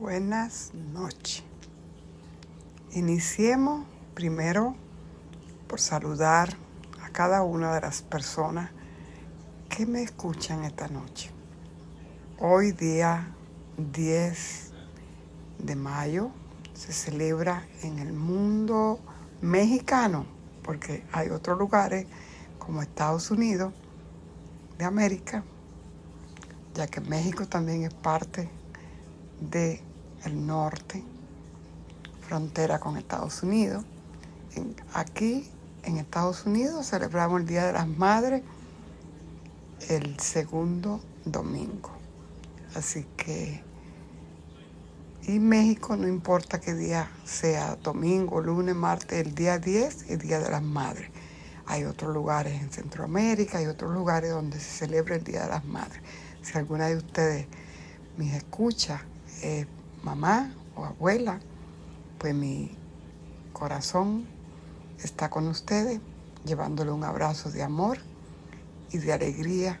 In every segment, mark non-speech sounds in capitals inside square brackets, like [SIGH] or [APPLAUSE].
Buenas noches. Iniciemos primero por saludar a cada una de las personas que me escuchan esta noche. Hoy día 10 de mayo se celebra en el mundo mexicano, porque hay otros lugares como Estados Unidos de América, ya que México también es parte del el norte, frontera con Estados Unidos. aquí en Estados Unidos celebramos el Día de las Madres el segundo domingo. Así que, y México no importa qué día sea, domingo, lunes, martes, el día 10, el Día de las Madres. Hay otros lugares en Centroamérica, hay otros lugares donde se celebra el Día de las Madres. Si alguna de ustedes me escucha, eh, mamá o abuela, pues mi corazón está con ustedes, llevándole un abrazo de amor y de alegría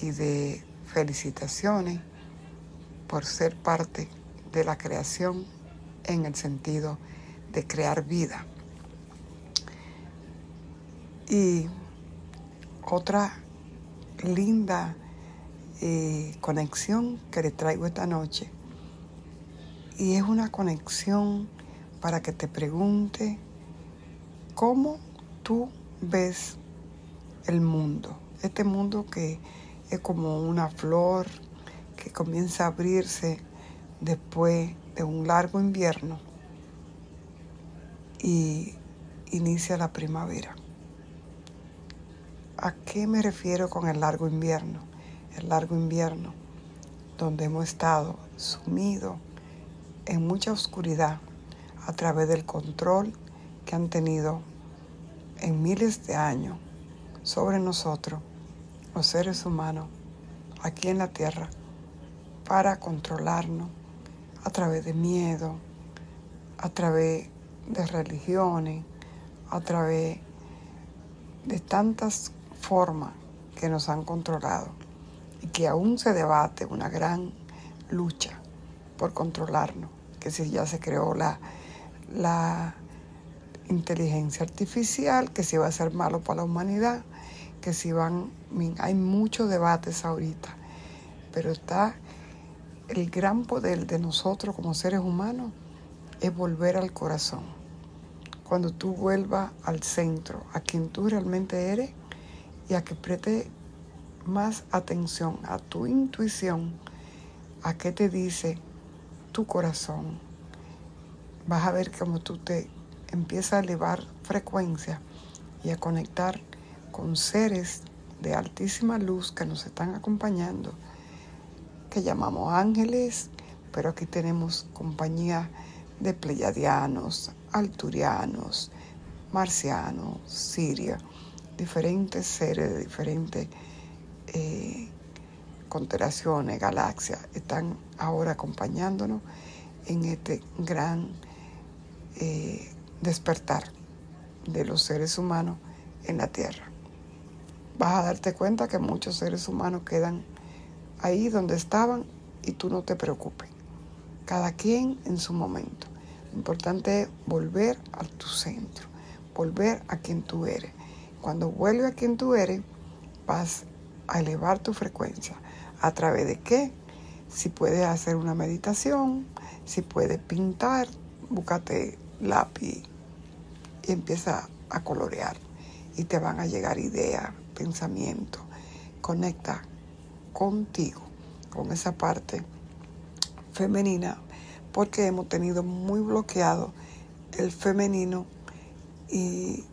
y de felicitaciones por ser parte de la creación en el sentido de crear vida. Y otra linda eh, conexión que le traigo esta noche. Y es una conexión para que te pregunte cómo tú ves el mundo. Este mundo que es como una flor que comienza a abrirse después de un largo invierno y inicia la primavera. ¿A qué me refiero con el largo invierno? el largo invierno, donde hemos estado sumidos en mucha oscuridad a través del control que han tenido en miles de años sobre nosotros, los seres humanos, aquí en la tierra, para controlarnos a través de miedo, a través de religiones, a través de tantas formas que nos han controlado y que aún se debate una gran lucha por controlarnos, que si ya se creó la, la inteligencia artificial, que si va a ser malo para la humanidad, que si van, hay muchos debates ahorita, pero está el gran poder de nosotros como seres humanos es volver al corazón. Cuando tú vuelvas al centro, a quien tú realmente eres y a que preste más atención a tu intuición, a qué te dice tu corazón, vas a ver cómo tú te empiezas a elevar frecuencia y a conectar con seres de altísima luz que nos están acompañando, que llamamos ángeles, pero aquí tenemos compañía de pleyadianos, alturianos, marcianos, siria, diferentes seres de diferentes eh, constelaciones, galaxias, están ahora acompañándonos en este gran eh, despertar de los seres humanos en la Tierra. Vas a darte cuenta que muchos seres humanos quedan ahí donde estaban y tú no te preocupes. Cada quien en su momento. Lo importante es volver a tu centro, volver a quien tú eres. Cuando vuelves a quien tú eres, vas a elevar tu frecuencia. ¿A través de qué? Si puedes hacer una meditación, si puedes pintar, búscate lápiz y empieza a colorear. Y te van a llegar ideas, pensamientos. Conecta contigo, con esa parte femenina, porque hemos tenido muy bloqueado el femenino y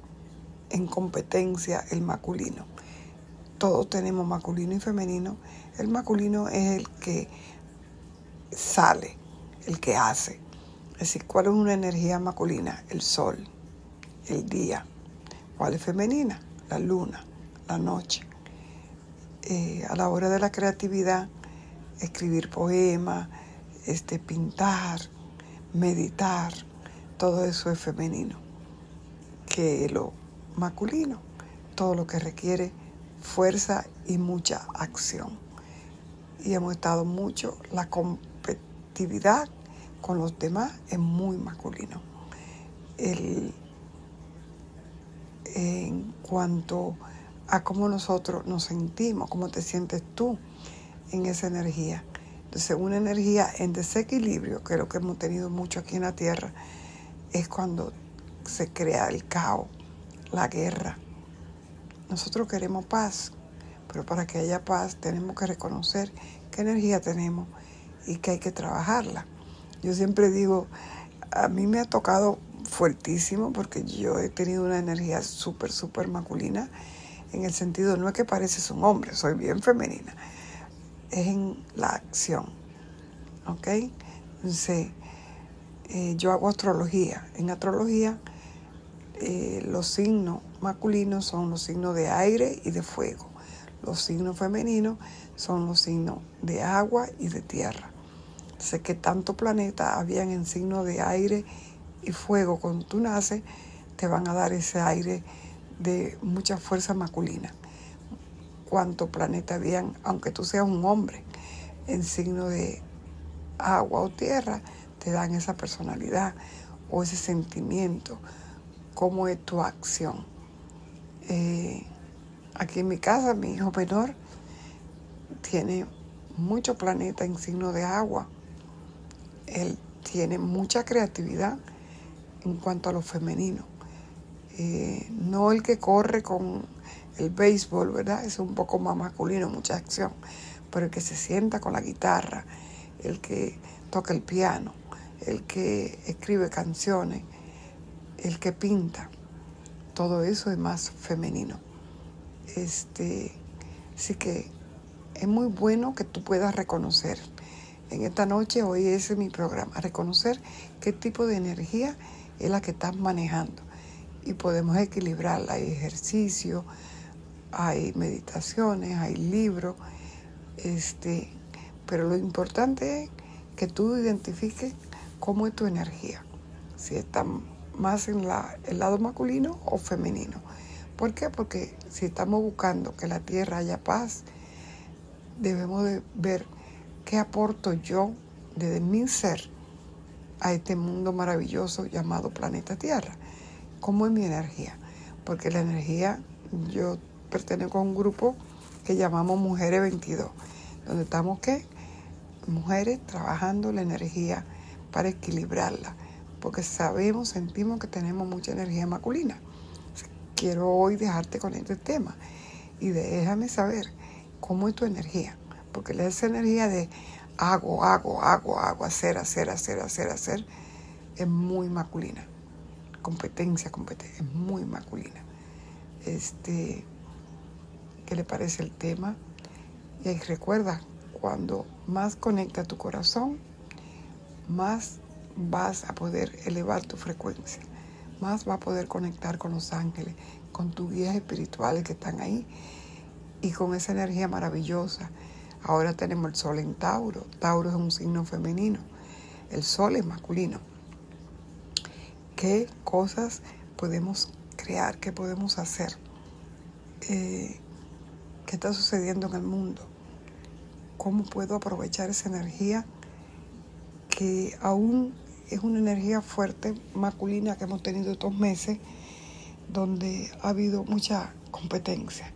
en competencia el masculino todos tenemos masculino y femenino. El masculino es el que sale, el que hace. Es decir, ¿cuál es una energía masculina? El sol, el día. ¿Cuál es femenina? La luna, la noche. Eh, a la hora de la creatividad, escribir poemas, este, pintar, meditar, todo eso es femenino. Que lo masculino, todo lo que requiere fuerza y mucha acción. Y hemos estado mucho la competitividad con los demás es muy masculino. en cuanto a cómo nosotros nos sentimos, cómo te sientes tú en esa energía. Entonces, una energía en desequilibrio, que es lo que hemos tenido mucho aquí en la Tierra, es cuando se crea el caos, la guerra. Nosotros queremos paz, pero para que haya paz tenemos que reconocer qué energía tenemos y que hay que trabajarla. Yo siempre digo, a mí me ha tocado fuertísimo porque yo he tenido una energía súper, súper masculina en el sentido, no es que pareces un hombre, soy bien femenina, es en la acción, ¿ok? Entonces, eh, yo hago astrología. En astrología, eh, los signos masculinos son los signos de aire y de fuego. Los signos femeninos son los signos de agua y de tierra. Sé que tanto planeta habían en signos de aire y fuego cuando tú naces, te van a dar ese aire de mucha fuerza masculina. Cuánto planeta habían, aunque tú seas un hombre, en signo de agua o tierra, te dan esa personalidad o ese sentimiento, cómo es tu acción. Eh, aquí en mi casa, mi hijo menor tiene mucho planeta en signo de agua. Él tiene mucha creatividad en cuanto a lo femenino. Eh, no el que corre con el béisbol, ¿verdad? Es un poco más masculino, mucha acción. Pero el que se sienta con la guitarra, el que toca el piano, el que escribe canciones, el que pinta, todo eso es más femenino. Este, así que es muy bueno que tú puedas reconocer. En esta noche, hoy es mi programa, reconocer qué tipo de energía es la que estás manejando. Y podemos equilibrarla. Hay ejercicio, hay meditaciones, hay libros. Este, pero lo importante es que tú identifiques cómo es tu energía, si está más en la, el lado masculino o femenino. ¿Por qué? Porque si estamos buscando que la tierra haya paz, debemos de ver qué aporto yo desde mi ser a este mundo maravilloso llamado planeta Tierra. ¿Cómo es mi energía? Porque la energía, yo pertenezco a un grupo que llamamos Mujeres 22, donde estamos, ¿qué? Mujeres trabajando la energía para equilibrarla, porque sabemos, sentimos que tenemos mucha energía masculina. Quiero hoy dejarte con este tema y déjame saber cómo es tu energía, porque esa energía de hago, hago, hago, hago, hacer, hacer, hacer, hacer, hacer, es muy masculina. Competencia, competencia, es muy masculina. Este, ¿qué le parece el tema? Y recuerda, cuando más conecta tu corazón, más vas a poder elevar tu frecuencia, más vas a poder conectar con los ángeles, con tus guías espirituales que están ahí y con esa energía maravillosa. Ahora tenemos el sol en Tauro. Tauro es un signo femenino. El sol es masculino. ¿Qué cosas podemos crear? ¿Qué podemos hacer? Eh, ¿Qué está sucediendo en el mundo? ¿Cómo puedo aprovechar esa energía? Que aún es una energía fuerte, masculina, que hemos tenido estos meses, donde ha habido mucha competencia.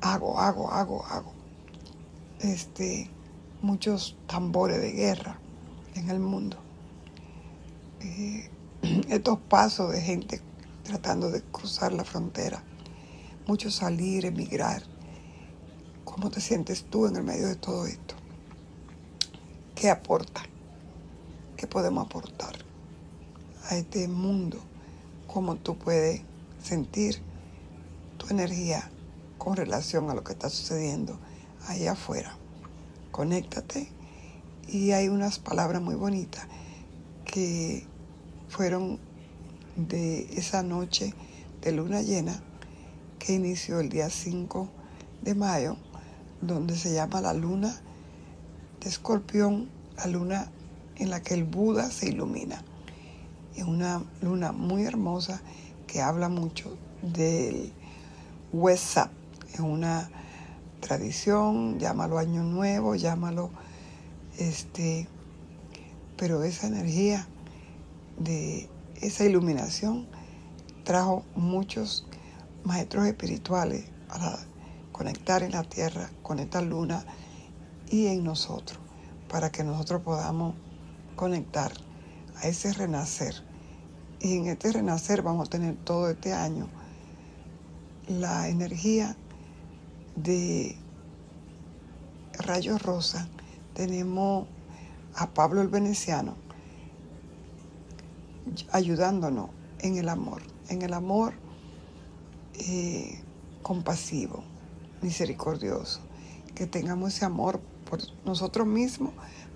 Hago, hago, hago, hago. Este, muchos tambores de guerra en el mundo. Eh, [CLEARS THROAT] estos pasos de gente tratando de cruzar la frontera. Mucho salir, emigrar. ¿Cómo te sientes tú en el medio de todo esto? ¿Qué aporta? ¿Qué podemos aportar a este mundo? ¿Cómo tú puedes sentir tu energía con relación a lo que está sucediendo allá afuera? Conéctate y hay unas palabras muy bonitas que fueron de esa noche de luna llena que inició el día 5 de mayo, donde se llama la luna de escorpión, la luna en la que el Buda se ilumina. Es una luna muy hermosa que habla mucho del WhatsApp. Es una tradición, llámalo Año Nuevo, llámalo este, pero esa energía de esa iluminación trajo muchos maestros espirituales para conectar en la tierra, con esta luna y en nosotros, para que nosotros podamos conectar a ese renacer. Y en este renacer vamos a tener todo este año la energía de rayos rosa. Tenemos a Pablo el Veneciano ayudándonos en el amor, en el amor eh, compasivo, misericordioso, que tengamos ese amor por nosotros mismos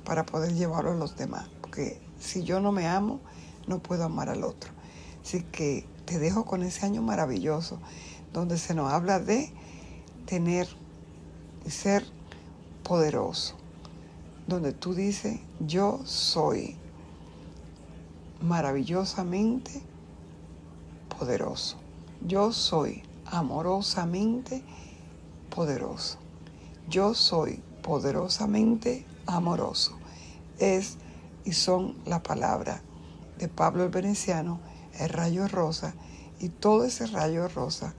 para poder llevarlo a los demás, si yo no me amo, no puedo amar al otro. Así que te dejo con ese año maravilloso, donde se nos habla de tener y ser poderoso, donde tú dices, yo soy maravillosamente poderoso. Yo soy amorosamente poderoso. Yo soy poderosamente amoroso. Es y son la palabra de Pablo el Veneciano, el rayo rosa y todo ese rayo rosa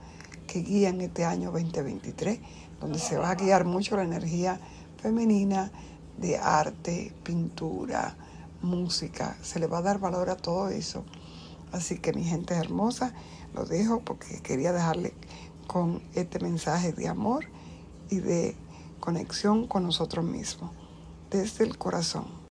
que guía en este año 2023, donde se va a guiar mucho la energía femenina de arte, pintura, música. Se le va a dar valor a todo eso. Así que mi gente hermosa, lo dejo porque quería dejarle con este mensaje de amor y de conexión con nosotros mismos, desde el corazón.